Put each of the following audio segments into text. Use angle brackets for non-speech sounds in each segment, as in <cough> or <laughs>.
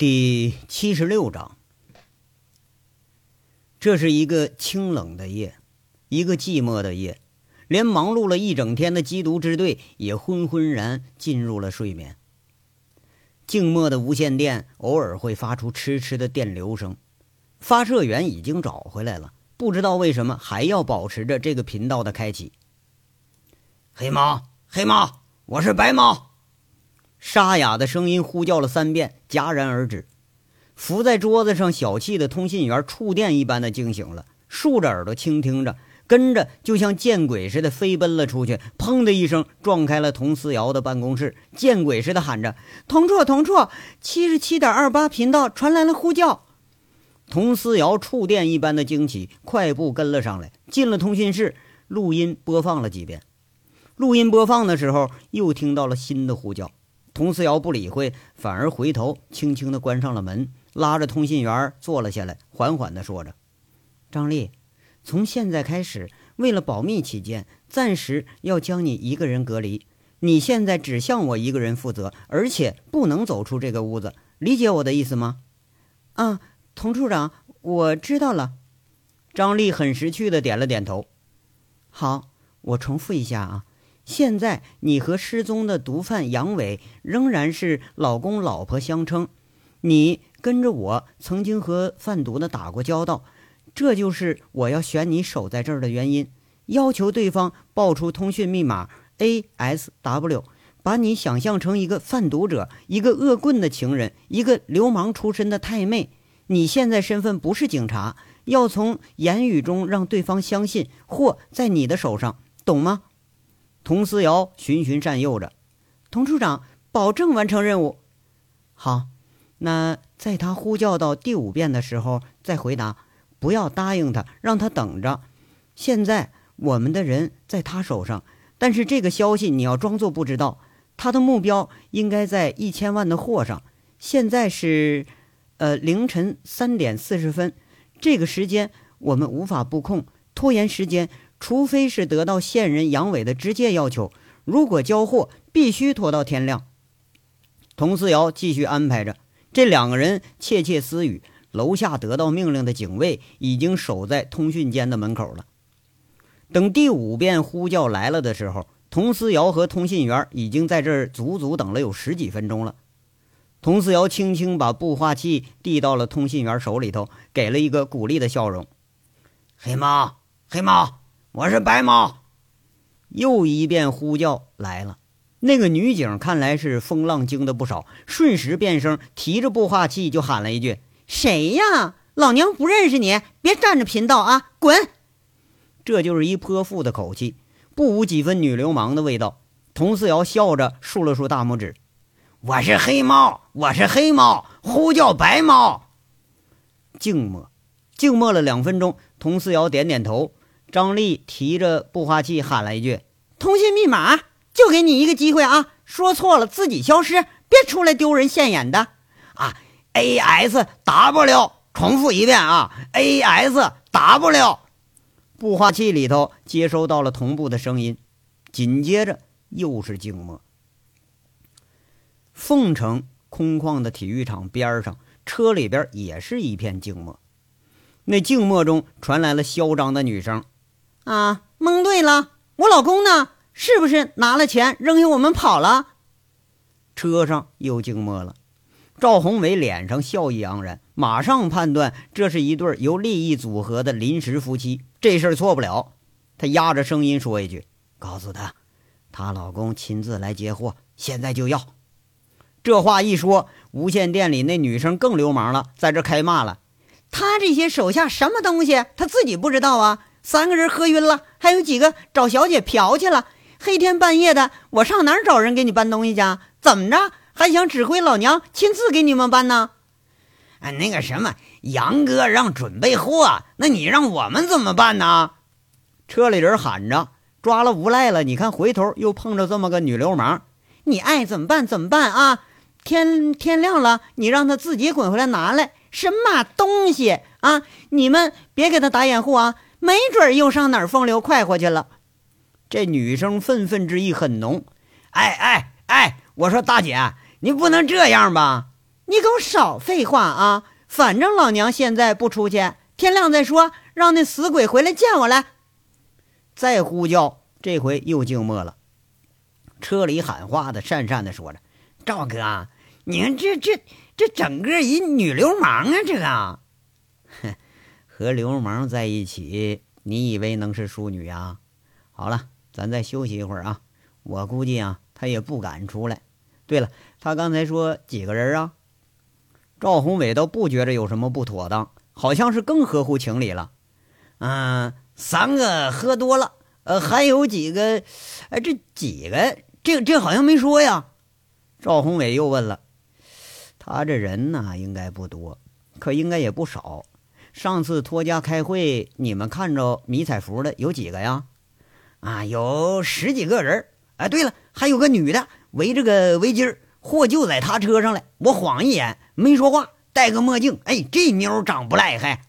第七十六章，这是一个清冷的夜，一个寂寞的夜，连忙碌了一整天的缉毒支队也昏昏然进入了睡眠。静默的无线电偶尔会发出痴痴的电流声，发射员已经找回来了，不知道为什么还要保持着这个频道的开启。黑猫，黑猫，我是白猫。沙哑的声音呼叫了三遍，戛然而止。伏在桌子上小气的通信员触电一般的惊醒了，竖着耳朵倾听着，跟着就像见鬼似的飞奔了出去，砰的一声撞开了佟思瑶的办公室，见鬼似的喊着：“同处，同处，七十七点二八频道传来了呼叫。”佟思瑶触电一般的惊起，快步跟了上来，进了通讯室，录音播放了几遍。录音播放的时候，又听到了新的呼叫。佟思瑶不理会，反而回头轻轻地关上了门，拉着通信员坐了下来，缓缓地说着：“张丽，从现在开始，为了保密起见，暂时要将你一个人隔离。你现在只向我一个人负责，而且不能走出这个屋子。理解我的意思吗？”“啊，佟处长，我知道了。”张丽很识趣地点了点头。“好，我重复一下啊。”现在你和失踪的毒贩杨伟仍然是老公老婆相称，你跟着我曾经和贩毒的打过交道，这就是我要选你守在这儿的原因。要求对方报出通讯密码 A S W，把你想象成一个贩毒者，一个恶棍的情人，一个流氓出身的太妹。你现在身份不是警察，要从言语中让对方相信货在你的手上，懂吗？佟思瑶循循善诱着，佟处长保证完成任务。好，那在他呼叫到第五遍的时候再回答，不要答应他，让他等着。现在我们的人在他手上，但是这个消息你要装作不知道。他的目标应该在一千万的货上。现在是，呃，凌晨三点四十分，这个时间我们无法布控，拖延时间。除非是得到线人杨伟的直接要求，如果交货必须拖到天亮。佟思瑶继续安排着，这两个人窃窃私语。楼下得到命令的警卫已经守在通讯间的门口了。等第五遍呼叫来了的时候，佟思瑶和通信员已经在这儿足足等了有十几分钟了。佟思瑶轻轻把步话器递到了通信员手里头，给了一个鼓励的笑容：“黑猫，黑猫。”我是白猫，又一遍呼叫来了。那个女警看来是风浪惊的不少，瞬时变声，提着步话器就喊了一句：“谁呀？老娘不认识你，别占着频道啊，滚！”这就是一泼妇的口气，不无几分女流氓的味道。佟思瑶笑着竖了竖大拇指：“我是黑猫，我是黑猫，呼叫白猫。”静默，静默了两分钟。佟思瑶点点头。张丽提着步话器喊了一句：“通信密码，就给你一个机会啊！说错了自己消失，别出来丢人现眼的啊！A S W，重复一遍啊！A S W，步话器里头接收到了同步的声音，紧接着又是静默。凤城空旷的体育场边上，车里边也是一片静默。那静默中传来了嚣张的女声。啊，蒙对了，我老公呢？是不是拿了钱扔下我们跑了？车上又静默了。赵宏伟脸上笑意盎然，马上判断这是一对由利益组合的临时夫妻，这事错不了。他压着声音说一句：“告诉他，她老公亲自来接货，现在就要。”这话一说，无线电里那女生更流氓了，在这开骂了：“他这些手下什么东西？他自己不知道啊？”三个人喝晕了，还有几个找小姐嫖去了。黑天半夜的，我上哪儿找人给你搬东西去？怎么着，还想指挥老娘亲自给你们搬呢？哎，那个什么，杨哥让准备货，那你让我们怎么办呢？车里人喊着，抓了无赖了。你看，回头又碰着这么个女流氓，你爱怎么办怎么办啊？天天亮了，你让他自己滚回来拿来什么东西啊？你们别给他打掩护啊！没准又上哪儿风流快活去了。这女生愤愤之意很浓。哎哎哎！我说大姐，你不能这样吧？你给我少废话啊！反正老娘现在不出去，天亮再说。让那死鬼回来见我来。再呼叫，这回又静默了。车里喊话的讪讪的说着：“赵哥，你看这这这整个一女流氓啊！这个，哼，和流氓在一起，你以为能是淑女呀？好了，咱再休息一会儿啊。我估计啊，他也不敢出来。对了，他刚才说几个人啊？”赵宏伟倒不觉着有什么不妥当，好像是更合乎情理了。嗯，三个喝多了，呃，还有几个，哎，这几个，这这好像没说呀。赵宏伟又问了，他这人呢，应该不多，可应该也不少。上次托家开会，你们看着迷彩服的有几个呀？啊，有十几个人。哎，对了，还有个女的，围着个围巾。货就在他车上了，我晃一眼没说话，戴个墨镜。哎，这妞长不赖，还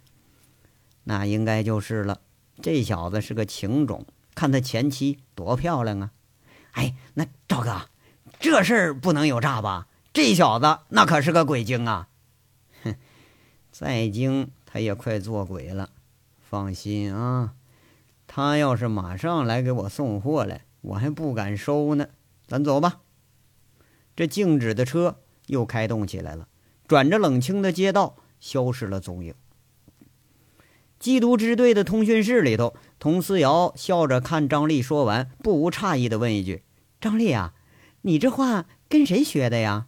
那应该就是了。这小子是个情种，看他前妻多漂亮啊！哎，那赵哥，这事儿不能有诈吧？这小子那可是个鬼精啊！哼，再精他也快做鬼了。放心啊，他要是马上来给我送货来，我还不敢收呢。咱走吧。这静止的车又开动起来了，转着冷清的街道，消失了踪影。缉毒支队的通讯室里头，佟思瑶笑着看张丽说完，不无诧异的问一句：“张丽啊，你这话跟谁学的呀？”“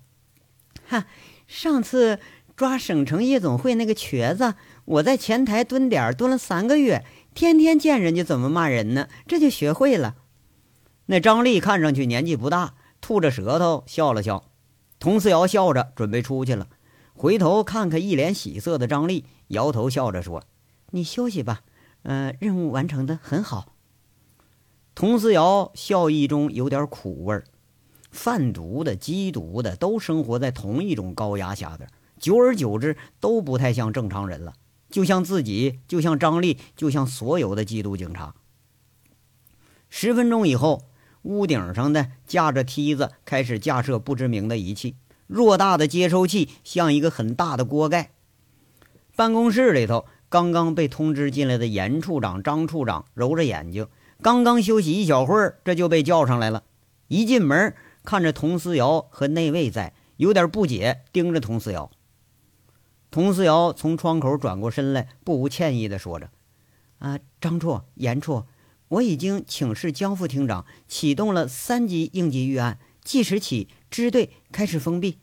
哈，上次抓省城夜总会那个瘸子，我在前台蹲点蹲了三个月，天天见人家怎么骂人呢，这就学会了。”那张丽看上去年纪不大。吐着舌头笑了笑，佟思瑶笑着准备出去了，回头看看一脸喜色的张丽，摇头笑着说：“你休息吧，呃，任务完成的很好。”佟思瑶笑意中有点苦味儿。贩毒的、缉毒的都生活在同一种高压下边，久而久之都不太像正常人了，就像自己，就像张丽，就像所有的缉毒警察。十分钟以后。屋顶上的架着梯子，开始架设不知名的仪器。偌大的接收器像一个很大的锅盖。办公室里头，刚刚被通知进来的严处长、张处长揉着眼睛，刚刚休息一小会儿，这就被叫上来了。一进门，看着佟思瑶和内卫在，有点不解，盯着佟思瑶。佟思瑶从窗口转过身来，不无歉意地说着：“啊，张处、严处。”我已经请示江副厅长，启动了三级应急预案，即时起支队开始封闭。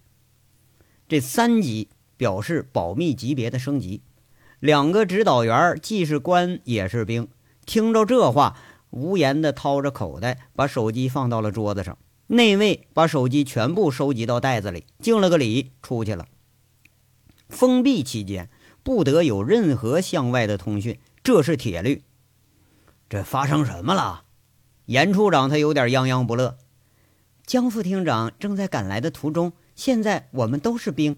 这三级表示保密级别的升级。两个指导员既是官也是兵，听着这话，无言的掏着口袋，把手机放到了桌子上。内卫把手机全部收集到袋子里，敬了个礼，出去了。封闭期间不得有任何向外的通讯，这是铁律。这发生什么了？严处长他有点泱泱不乐。江副厅长正在赶来的途中，现在我们都是兵。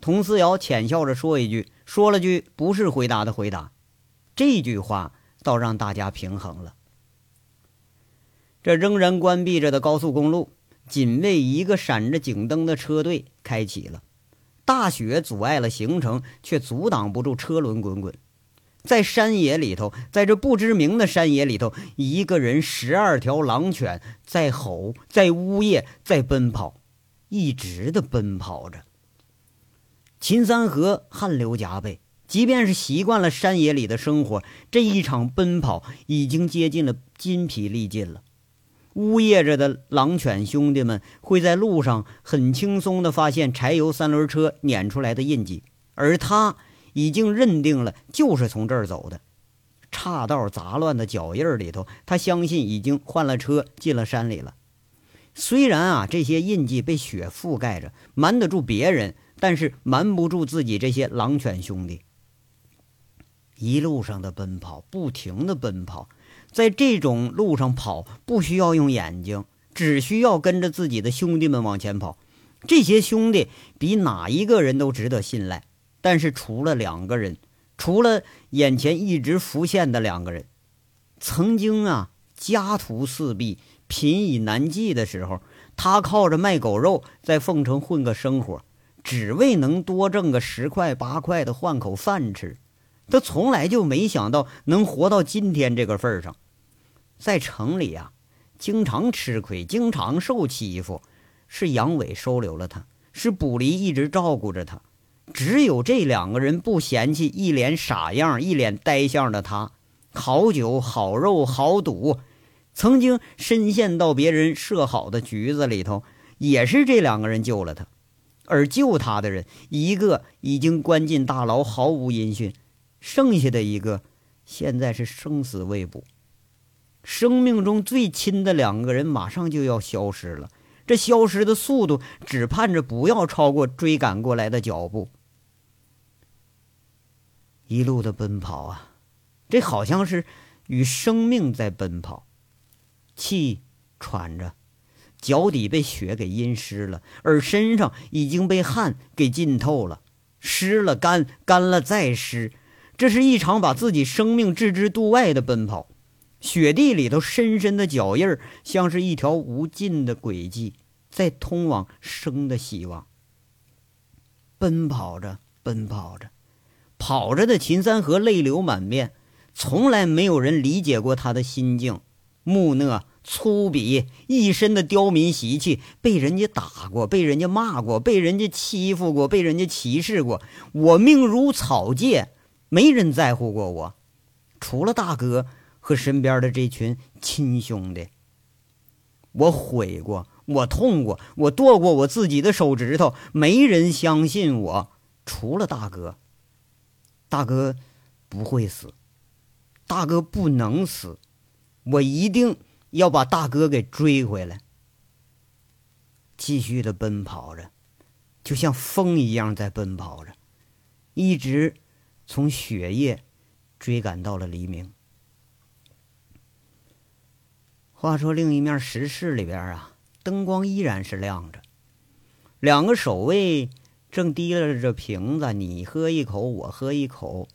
佟思瑶浅笑着说一句，说了句不是回答的回答。这句话倒让大家平衡了。这仍然关闭着的高速公路，仅为一个闪着警灯的车队开启了。大雪阻碍了行程，却阻挡不住车轮滚滚。在山野里头，在这不知名的山野里头，一个人十二条狼犬在吼，在呜咽，在奔跑，一直的奔跑着。秦三河汗流浃背，即便是习惯了山野里的生活，这一场奔跑已经接近了筋疲力尽了。呜咽着的狼犬兄弟们会在路上很轻松地发现柴油三轮车碾出来的印记，而他。已经认定了，就是从这儿走的。岔道杂乱的脚印里头，他相信已经换了车进了山里了。虽然啊，这些印记被雪覆盖着，瞒得住别人，但是瞒不住自己这些狼犬兄弟。一路上的奔跑，不停的奔跑，在这种路上跑，不需要用眼睛，只需要跟着自己的兄弟们往前跑。这些兄弟比哪一个人都值得信赖。但是除了两个人，除了眼前一直浮现的两个人，曾经啊家徒四壁、贫以难继的时候，他靠着卖狗肉在凤城混个生活。只为能多挣个十块八块的换口饭吃。他从来就没想到能活到今天这个份上。在城里啊，经常吃亏，经常受欺负，是杨伟收留了他，是卜离一直照顾着他。只有这两个人不嫌弃一脸傻样、一脸呆相的他。好酒、好肉、好赌，曾经深陷到别人设好的局子里头，也是这两个人救了他。而救他的人，一个已经关进大牢，毫无音讯；剩下的一个，现在是生死未卜。生命中最亲的两个人，马上就要消失了。这消失的速度，只盼着不要超过追赶过来的脚步。一路的奔跑啊，这好像是与生命在奔跑，气喘着，脚底被雪给阴湿了，而身上已经被汗给浸透了，湿了干，干了再湿，这是一场把自己生命置之度外的奔跑。雪地里头深深的脚印儿，像是一条无尽的轨迹，在通往生的希望。奔跑着，奔跑着。跑着的秦三河泪流满面，从来没有人理解过他的心境。木讷、粗鄙，一身的刁民习气，被人家打过，被人家骂过，被人家欺负过，被人家歧视过。我命如草芥，没人在乎过我，除了大哥和身边的这群亲兄弟。我悔过，我痛过，我剁过我自己的手指头，没人相信我，除了大哥。大哥不会死，大哥不能死，我一定要把大哥给追回来。继续的奔跑着，就像风一样在奔跑着，一直从雪夜追赶到了黎明。话说另一面石室里边啊，灯光依然是亮着，两个守卫。正提拉着瓶子，你喝一口，我喝一口，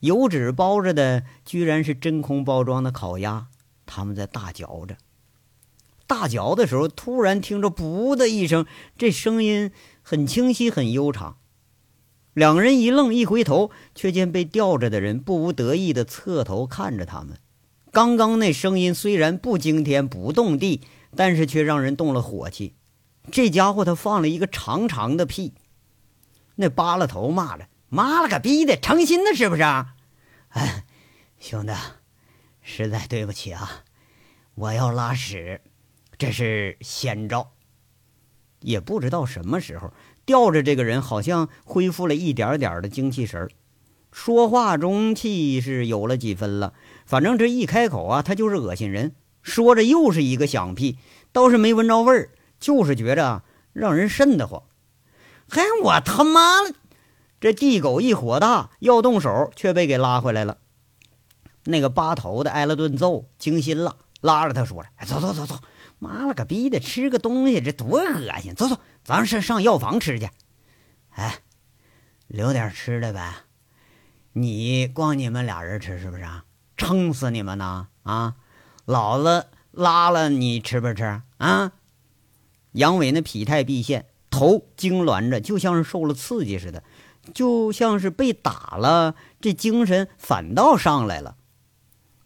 油纸包着的居然是真空包装的烤鸭。他们在大嚼着，大嚼的时候，突然听着“噗”的一声，这声音很清晰，很悠长。两人一愣，一回头，却见被吊着的人不无得意的侧头看着他们。刚刚那声音虽然不惊天不动地，但是却让人动了火气。这家伙他放了一个长长的屁。那扒拉头骂着：“妈了个逼的，成心的，是不是？” <laughs> 哎，兄弟，实在对不起啊，我要拉屎，这是先兆。也不知道什么时候，吊着这个人好像恢复了一点点的精气神，说话中气是有了几分了。反正这一开口啊，他就是恶心人。说着又是一个响屁，倒是没闻着味儿，就是觉着让人瘆得慌。嘿，我他妈的！这地狗一火大，要动手，却被给拉回来了。那个八头的挨了顿揍，惊心了，拉着他说：“了：“走走走走，妈了个逼的，吃个东西这多恶心！走走，咱上上药房吃去。哎，留点吃的呗。你光你们俩人吃是不是啊？撑死你们呢！啊，老子拉了你吃不吃？啊！”杨伟那脾态毕现。头痉挛着，就像是受了刺激似的，就像是被打了，这精神反倒上来了。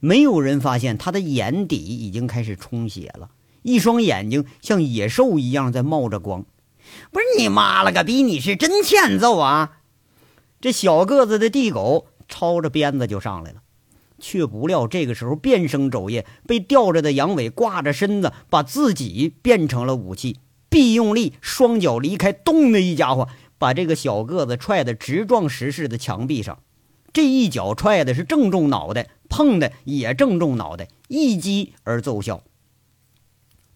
没有人发现他的眼底已经开始充血了，一双眼睛像野兽一样在冒着光。不是你妈了个逼！你是真欠揍啊！这小个子的地狗抄着鞭子就上来了，却不料这个时候变声肘腋，被吊着的杨伟挂着身子，把自己变成了武器。必用力，双脚离开，咚的一家伙，把这个小个子踹得直撞石室的墙壁上。这一脚踹的是正中脑袋，碰的也正中脑袋，一击而奏效。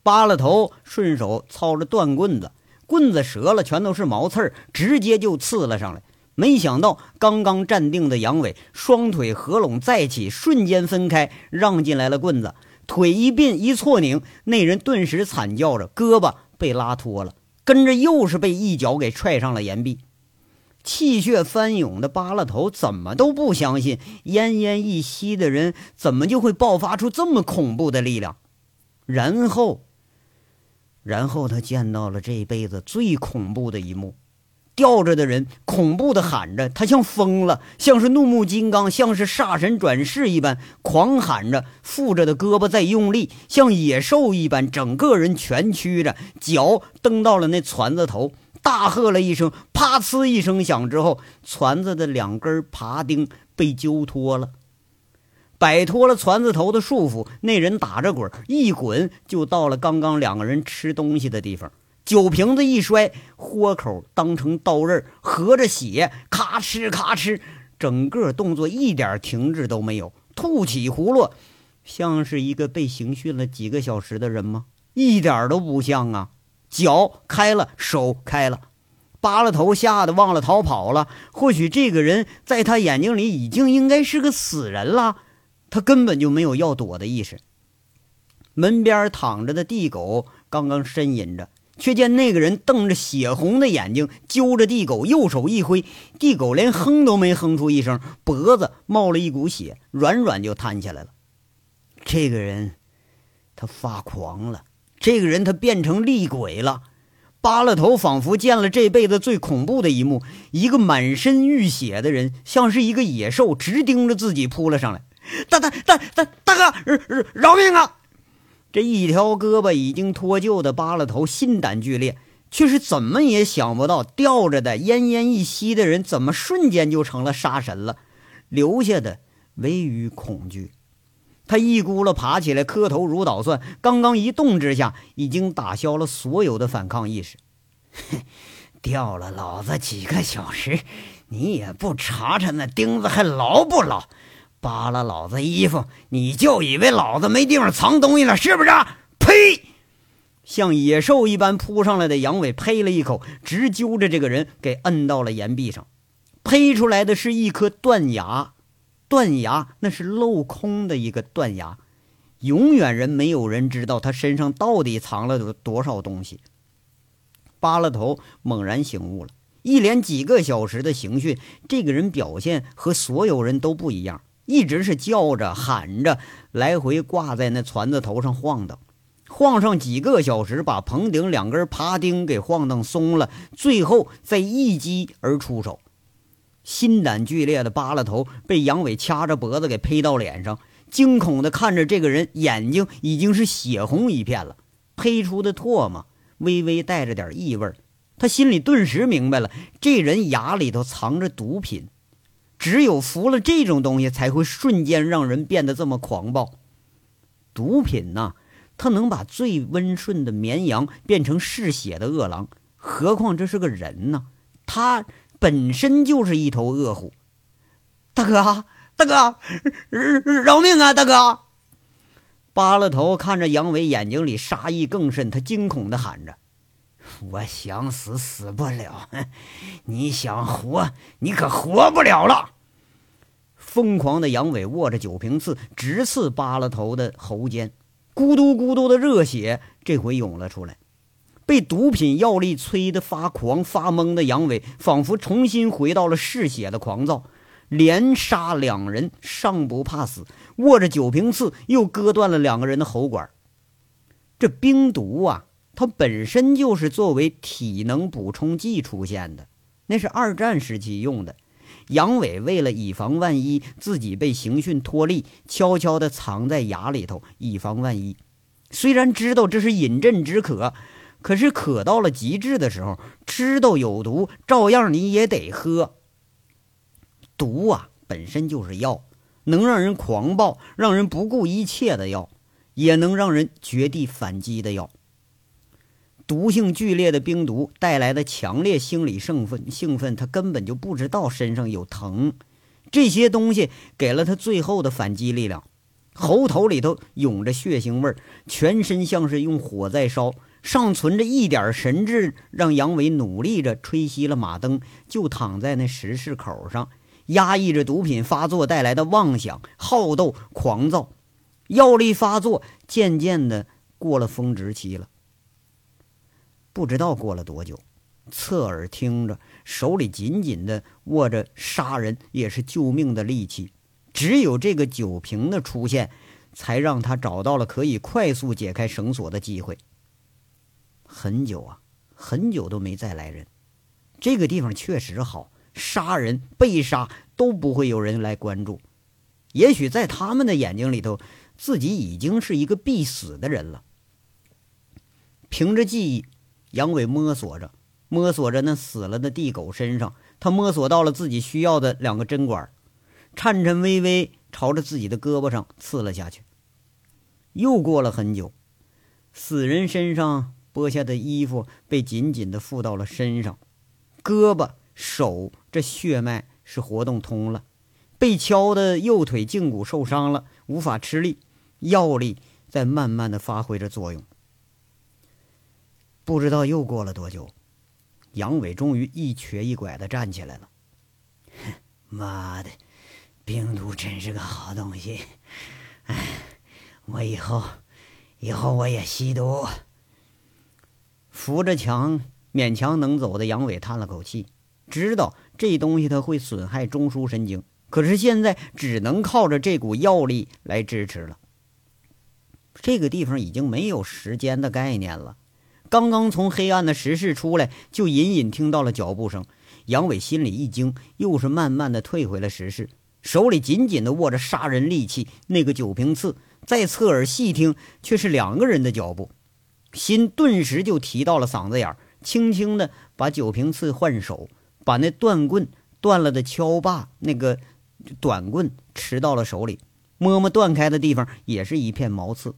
扒了头，顺手操着断棍子，棍子折了，全都是毛刺儿，直接就刺了上来。没想到刚刚站定的杨伟，双腿合拢再起，瞬间分开，让进来了棍子，腿一并一错拧，那人顿时惨叫着，胳膊。被拉脱了，跟着又是被一脚给踹上了岩壁，气血翻涌的扒拉头怎么都不相信，奄奄一息的人怎么就会爆发出这么恐怖的力量？然后，然后他见到了这辈子最恐怖的一幕：吊着的人恐怖的喊着，他像疯了，像是怒目金刚，像是煞神转世一般狂喊着，负着的胳膊在用力，像野兽一般，整个人蜷曲着，脚蹬到了那船子头，大喝了一声，啪呲一声响之后，船子的两根爬钉被揪脱了，摆脱了船子头的束缚，那人打着滚，一滚就到了刚刚两个人吃东西的地方。酒瓶子一摔，豁口当成刀刃，合着血，咔哧咔哧，整个动作一点停滞都没有，吐起葫芦，像是一个被刑讯了几个小时的人吗？一点都不像啊！脚开了，手开了，扒了头，吓得忘了逃跑了。或许这个人在他眼睛里已经应该是个死人了，他根本就没有要躲的意识。门边躺着的地狗刚刚呻吟着。却见那个人瞪着血红的眼睛，揪着地狗，右手一挥，地狗连哼都没哼出一声，脖子冒了一股血，软软就瘫下来了。这个人，他发狂了。这个人，他变成厉鬼了。扒了头，仿佛见了这辈子最恐怖的一幕：一个满身浴血的人，像是一个野兽，直盯着自己扑了上来。大大大大大哥，饶命啊！这一条胳膊已经脱臼的扒了头，心胆俱裂，却是怎么也想不到，吊着的奄奄一息的人，怎么瞬间就成了杀神了？留下的唯余恐惧。他一咕噜爬起来，磕头如捣蒜，刚刚一动之下，已经打消了所有的反抗意识。吊了老子几个小时，你也不查查那钉子还牢不牢？扒了老子衣服，你就以为老子没地方藏东西了，是不是？呸！像野兽一般扑上来的杨伟呸了一口，直揪着这个人给摁到了岩壁上。呸出来的是一颗断牙，断牙那是镂空的一个断牙。永远人没有人知道他身上到底藏了多少东西。扒了头，猛然醒悟了。一连几个小时的刑讯，这个人表现和所有人都不一样。一直是叫着喊着，来回挂在那船子头上晃荡，晃上几个小时，把棚顶两根爬钉给晃荡松了，最后再一击而出手。心胆俱裂的扒拉头被杨伟掐着脖子给呸到脸上，惊恐的看着这个人，眼睛已经是血红一片了，呸出的唾沫微微带着点异味他心里顿时明白了，这人牙里头藏着毒品。只有服了这种东西，才会瞬间让人变得这么狂暴。毒品呐，它能把最温顺的绵羊变成嗜血的饿狼，何况这是个人呢？他本身就是一头恶虎。大哥，大哥，饶命啊！大哥，扒了头看着杨伟，眼睛里杀意更甚，他惊恐的喊着。我想死死不了，你想活你可活不了了！疯狂的杨伟握着酒瓶刺，直刺扒拉头的喉间，咕嘟咕嘟的热血这回涌了出来。被毒品药力催得发狂发懵的杨伟，仿佛重新回到了嗜血的狂躁，连杀两人尚不怕死，握着酒瓶刺又割断了两个人的喉管。这冰毒啊！它本身就是作为体能补充剂出现的，那是二战时期用的。杨伟为了以防万一，自己被刑讯脱力，悄悄地藏在牙里头，以防万一。虽然知道这是饮鸩止渴，可是渴到了极致的时候，知道有毒，照样你也得喝。毒啊，本身就是药，能让人狂暴、让人不顾一切的药，也能让人绝地反击的药。毒性剧烈的冰毒带来的强烈心理兴奋，兴奋他根本就不知道身上有疼，这些东西给了他最后的反击力量。喉头里头涌着血腥味儿，全身像是用火在烧，尚存着一点神智，让杨伟努力着吹熄了马灯，就躺在那石室口上，压抑着毒品发作带来的妄想、好斗、狂躁，药力发作，渐渐的过了峰值期了。不知道过了多久，侧耳听着，手里紧紧的握着杀人也是救命的利器。只有这个酒瓶的出现，才让他找到了可以快速解开绳索的机会。很久啊，很久都没再来人。这个地方确实好，杀人被杀都不会有人来关注。也许在他们的眼睛里头，自己已经是一个必死的人了。凭着记忆，杨伟摸索着，摸索着那死了的地狗身上，他摸索到了自己需要的两个针管，颤颤巍巍朝着自己的胳膊上刺了下去。又过了很久，死人身上剥下的衣服被紧紧地附到了身上，胳膊、手这血脉是活动通了，被敲的右腿胫骨受伤了，无法吃力，药力在慢慢的发挥着作用。不知道又过了多久，杨伟终于一瘸一拐的站起来了。妈的，病毒真是个好东西！哎，我以后，以后我也吸毒。扶着墙勉强能走的杨伟叹了口气，知道这东西它会损害中枢神经，可是现在只能靠着这股药力来支持了。这个地方已经没有时间的概念了。刚刚从黑暗的石室出来，就隐隐听到了脚步声。杨伟心里一惊，又是慢慢的退回了石室，手里紧紧的握着杀人利器——那个酒瓶刺。再侧耳细听，却是两个人的脚步，心顿时就提到了嗓子眼儿，轻轻的把酒瓶刺换手，把那断棍断了的锹把那个短棍持到了手里，摸摸断开的地方，也是一片毛刺。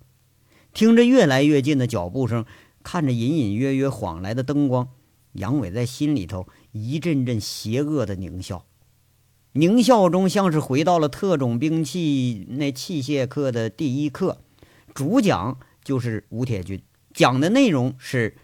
听着越来越近的脚步声。看着隐隐约约晃来的灯光，杨伟在心里头一阵阵邪恶的狞笑，狞笑中像是回到了特种兵器那器械课的第一课，主讲就是吴铁军，讲的内容是：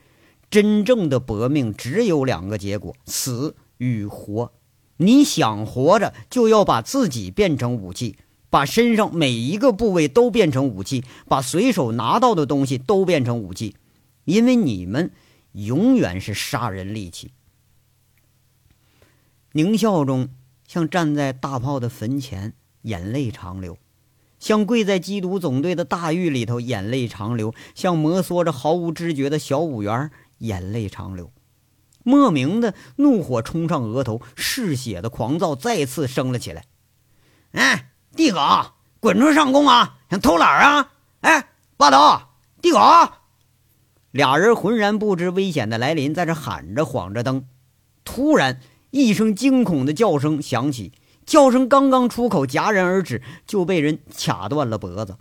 真正的搏命只有两个结果，死与活。你想活着，就要把自己变成武器，把身上每一个部位都变成武器，把随手拿到的东西都变成武器。因为你们永远是杀人利器。宁孝忠像站在大炮的坟前，眼泪长流；像跪在缉毒总队的大狱里头，眼泪长流；像摩挲着毫无知觉的小五元，眼泪长流。莫名的怒火冲上额头，嗜血的狂躁再次升了起来。哎，地狗，滚出上宫啊！想偷懒啊？哎，霸道，地狗！俩人浑然不知危险的来临，在这喊着，晃着灯。突然，一声惊恐的叫声响起，叫声刚刚出口，戛然而止，就被人卡断了脖子。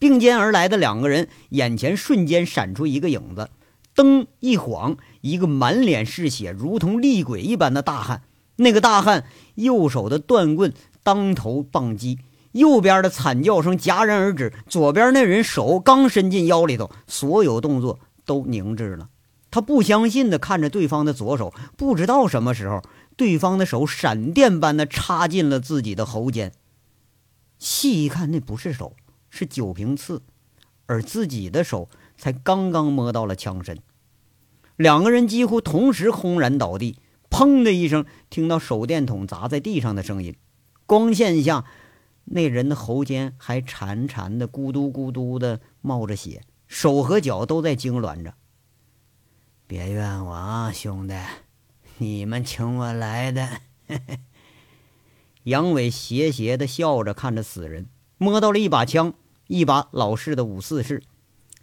并肩而来的两个人眼前瞬间闪出一个影子，灯一晃，一个满脸是血、如同厉鬼一般的大汉。那个大汉右手的断棍当头棒击，右边的惨叫声戛然而止。左边那人手刚伸进腰里头，所有动作。都凝滞了，他不相信的看着对方的左手，不知道什么时候，对方的手闪电般的插进了自己的喉间。细一看，那不是手，是酒瓶刺，而自己的手才刚刚摸到了枪身。两个人几乎同时轰然倒地，砰的一声，听到手电筒砸在地上的声音。光线下，那人的喉间还潺潺的咕嘟咕嘟的冒着血。手和脚都在痉挛着。别怨我啊，兄弟，你们请我来的。<laughs> 杨伟邪邪的笑着看着死人，摸到了一把枪，一把老式的五四式。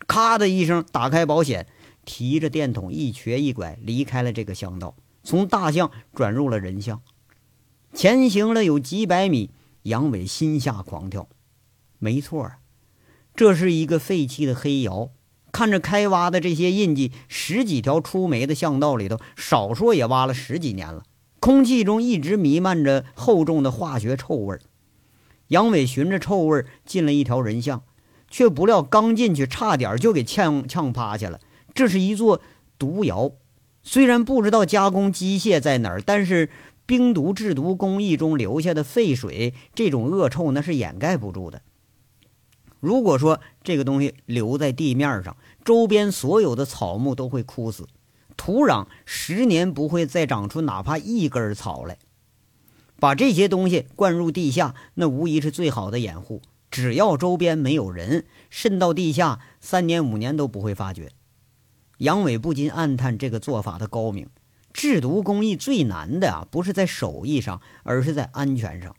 咔的一声，打开保险，提着电筒一瘸一拐离开了这个巷道，从大巷转入了人巷。前行了有几百米，杨伟心下狂跳。没错啊。这是一个废弃的黑窑，看着开挖的这些印记，十几条出煤的巷道里头，少说也挖了十几年了。空气中一直弥漫着厚重的化学臭味儿杨伟循着臭味儿进了一条人巷，却不料刚进去，差点就给呛呛趴下了。这是一座毒窑，虽然不知道加工机械在哪儿，但是冰毒制毒工艺中留下的废水，这种恶臭那是掩盖不住的。如果说这个东西留在地面上，周边所有的草木都会枯死，土壤十年不会再长出哪怕一根草来。把这些东西灌入地下，那无疑是最好的掩护。只要周边没有人，渗到地下，三年五年都不会发觉。杨伟不禁暗叹这个做法的高明。制毒工艺最难的啊，不是在手艺上，而是在安全上。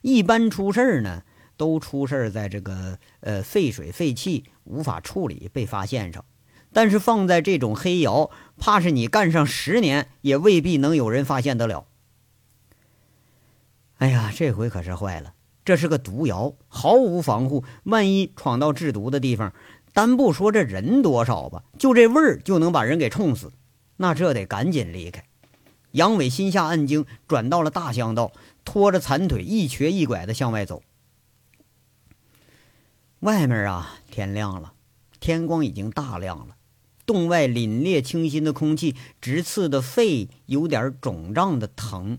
一般出事儿呢，都出事儿在这个呃废水废气无法处理被发现上。但是放在这种黑窑，怕是你干上十年也未必能有人发现得了。哎呀，这回可是坏了，这是个毒窑，毫无防护，万一闯到制毒的地方，单不说这人多少吧，就这味儿就能把人给冲死。那这得赶紧离开。杨伟心下暗惊，转到了大乡道，拖着残腿一瘸一拐的向外走。外面啊，天亮了，天光已经大亮了。洞外凛冽清新的空气，直刺的肺有点肿胀的疼，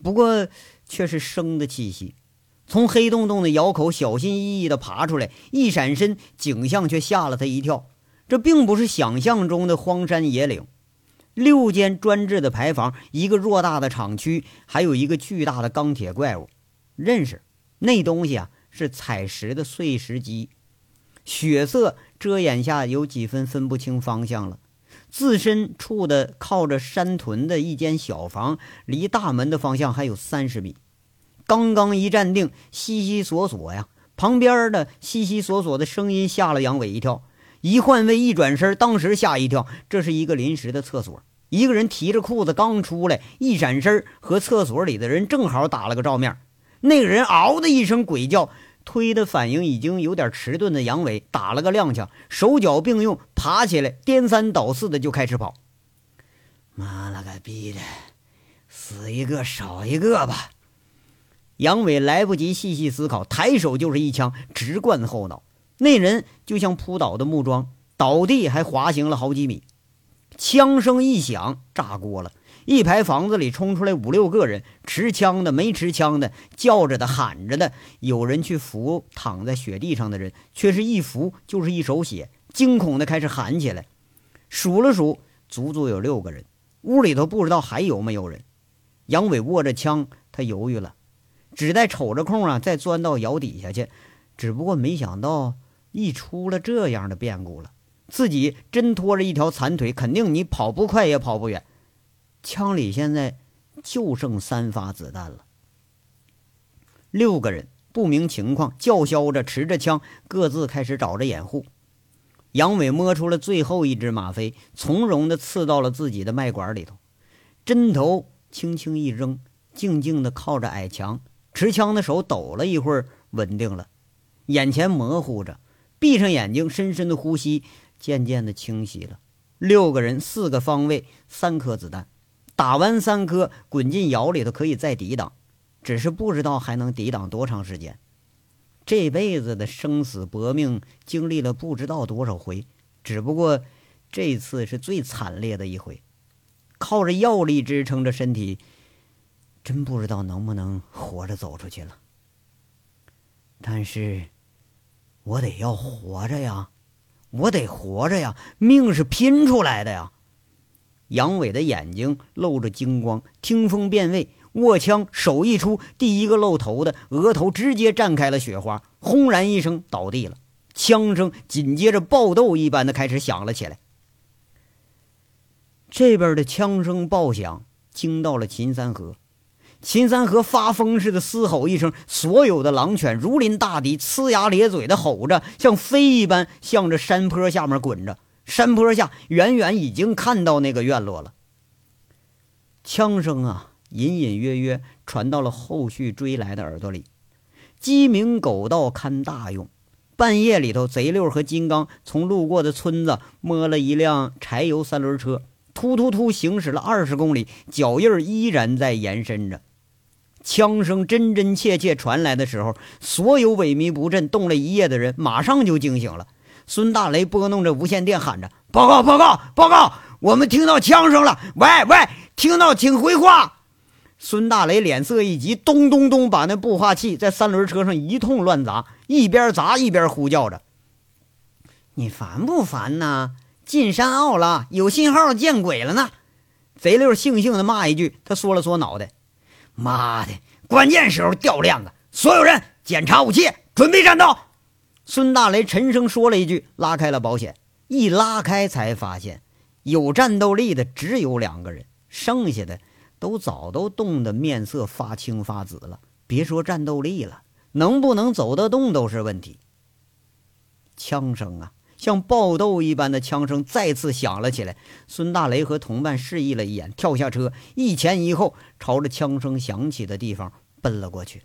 不过却是生的气息。从黑洞洞的窑口小心翼翼地爬出来，一闪身，景象却吓了他一跳。这并不是想象中的荒山野岭，六间专制的牌坊，一个偌大的厂区，还有一个巨大的钢铁怪物。认识那东西啊，是采石的碎石机，血色。遮掩下有几分分不清方向了。自身处的靠着山屯的一间小房，离大门的方向还有三十米。刚刚一站定，悉悉索索呀，旁边的悉悉索索的声音吓了杨伟一跳。一换位，一转身，当时吓一跳，这是一个临时的厕所。一个人提着裤子刚出来，一闪身，和厕所里的人正好打了个照面。那个人嗷的一声鬼叫。推的反应已经有点迟钝的杨伟打了个踉跄，手脚并用爬起来，颠三倒四的就开始跑。妈了个逼的，死一个少一个吧！杨伟来不及细细思考，抬手就是一枪，直贯后脑。那人就像扑倒的木桩，倒地还滑行了好几米。枪声一响，炸锅了。一排房子里冲出来五六个人，持枪的、没持枪的，叫着的、喊着的。有人去扶躺在雪地上的人，却是一扶就是一手血，惊恐的开始喊起来。数了数，足足有六个人。屋里头不知道还有没有人。杨伟握着枪，他犹豫了，只待瞅着空啊，再钻到窑底下去。只不过没想到，一出了这样的变故了，自己真拖着一条残腿，肯定你跑不快也跑不远。枪里现在就剩三发子弹了。六个人不明情况，叫嚣着，持着枪，各自开始找着掩护。杨伟摸出了最后一支吗啡，从容地刺到了自己的脉管里头，针头轻轻一扔，静静地靠着矮墙，持枪的手抖了一会儿，稳定了，眼前模糊着，闭上眼睛，深深的呼吸，渐渐的清晰了。六个人，四个方位，三颗子弹。打完三颗，滚进窑里头可以再抵挡，只是不知道还能抵挡多长时间。这辈子的生死搏命经历了不知道多少回，只不过这次是最惨烈的一回。靠着药力支撑着身体，真不知道能不能活着走出去了。但是，我得要活着呀，我得活着呀，命是拼出来的呀。杨伟的眼睛露着金光，听风辨位，握枪，手一出，第一个露头的额头直接绽开了雪花，轰然一声倒地了。枪声紧接着爆豆一般的开始响了起来。这边的枪声爆响，惊到了秦三河。秦三河发疯似的嘶吼一声，所有的狼犬如临大敌，呲牙咧嘴的吼着，像飞一般向着山坡下面滚着。山坡下，远远已经看到那个院落了。枪声啊，隐隐约约传到了后续追来的耳朵里。鸡鸣狗盗堪大用。半夜里头，贼六和金刚从路过的村子摸了一辆柴油三轮车，突突突行驶了二十公里，脚印依然在延伸着。枪声真真切切传来的时候，所有萎靡不振、冻了一夜的人马上就惊醒了。孙大雷拨弄着无线电喊着：“报告，报告，报告！我们听到枪声了！喂喂，听到请回话！”孙大雷脸色一急，咚咚咚把那步话器在三轮车上一通乱砸，一边砸一边呼叫着：“你烦不烦呐？进山坳了，有信号，见鬼了呢！”贼六悻悻地骂一句，他缩了缩脑袋：“妈的，关键时候掉链子！所有人检查武器，准备战斗！”孙大雷沉声说了一句，拉开了保险。一拉开，才发现有战斗力的只有两个人，剩下的都早都冻得面色发青发紫了，别说战斗力了，能不能走得动都是问题。枪声啊，像爆豆一般的枪声再次响了起来。孙大雷和同伴示意了一眼，跳下车，一前一后朝着枪声响起的地方奔了过去。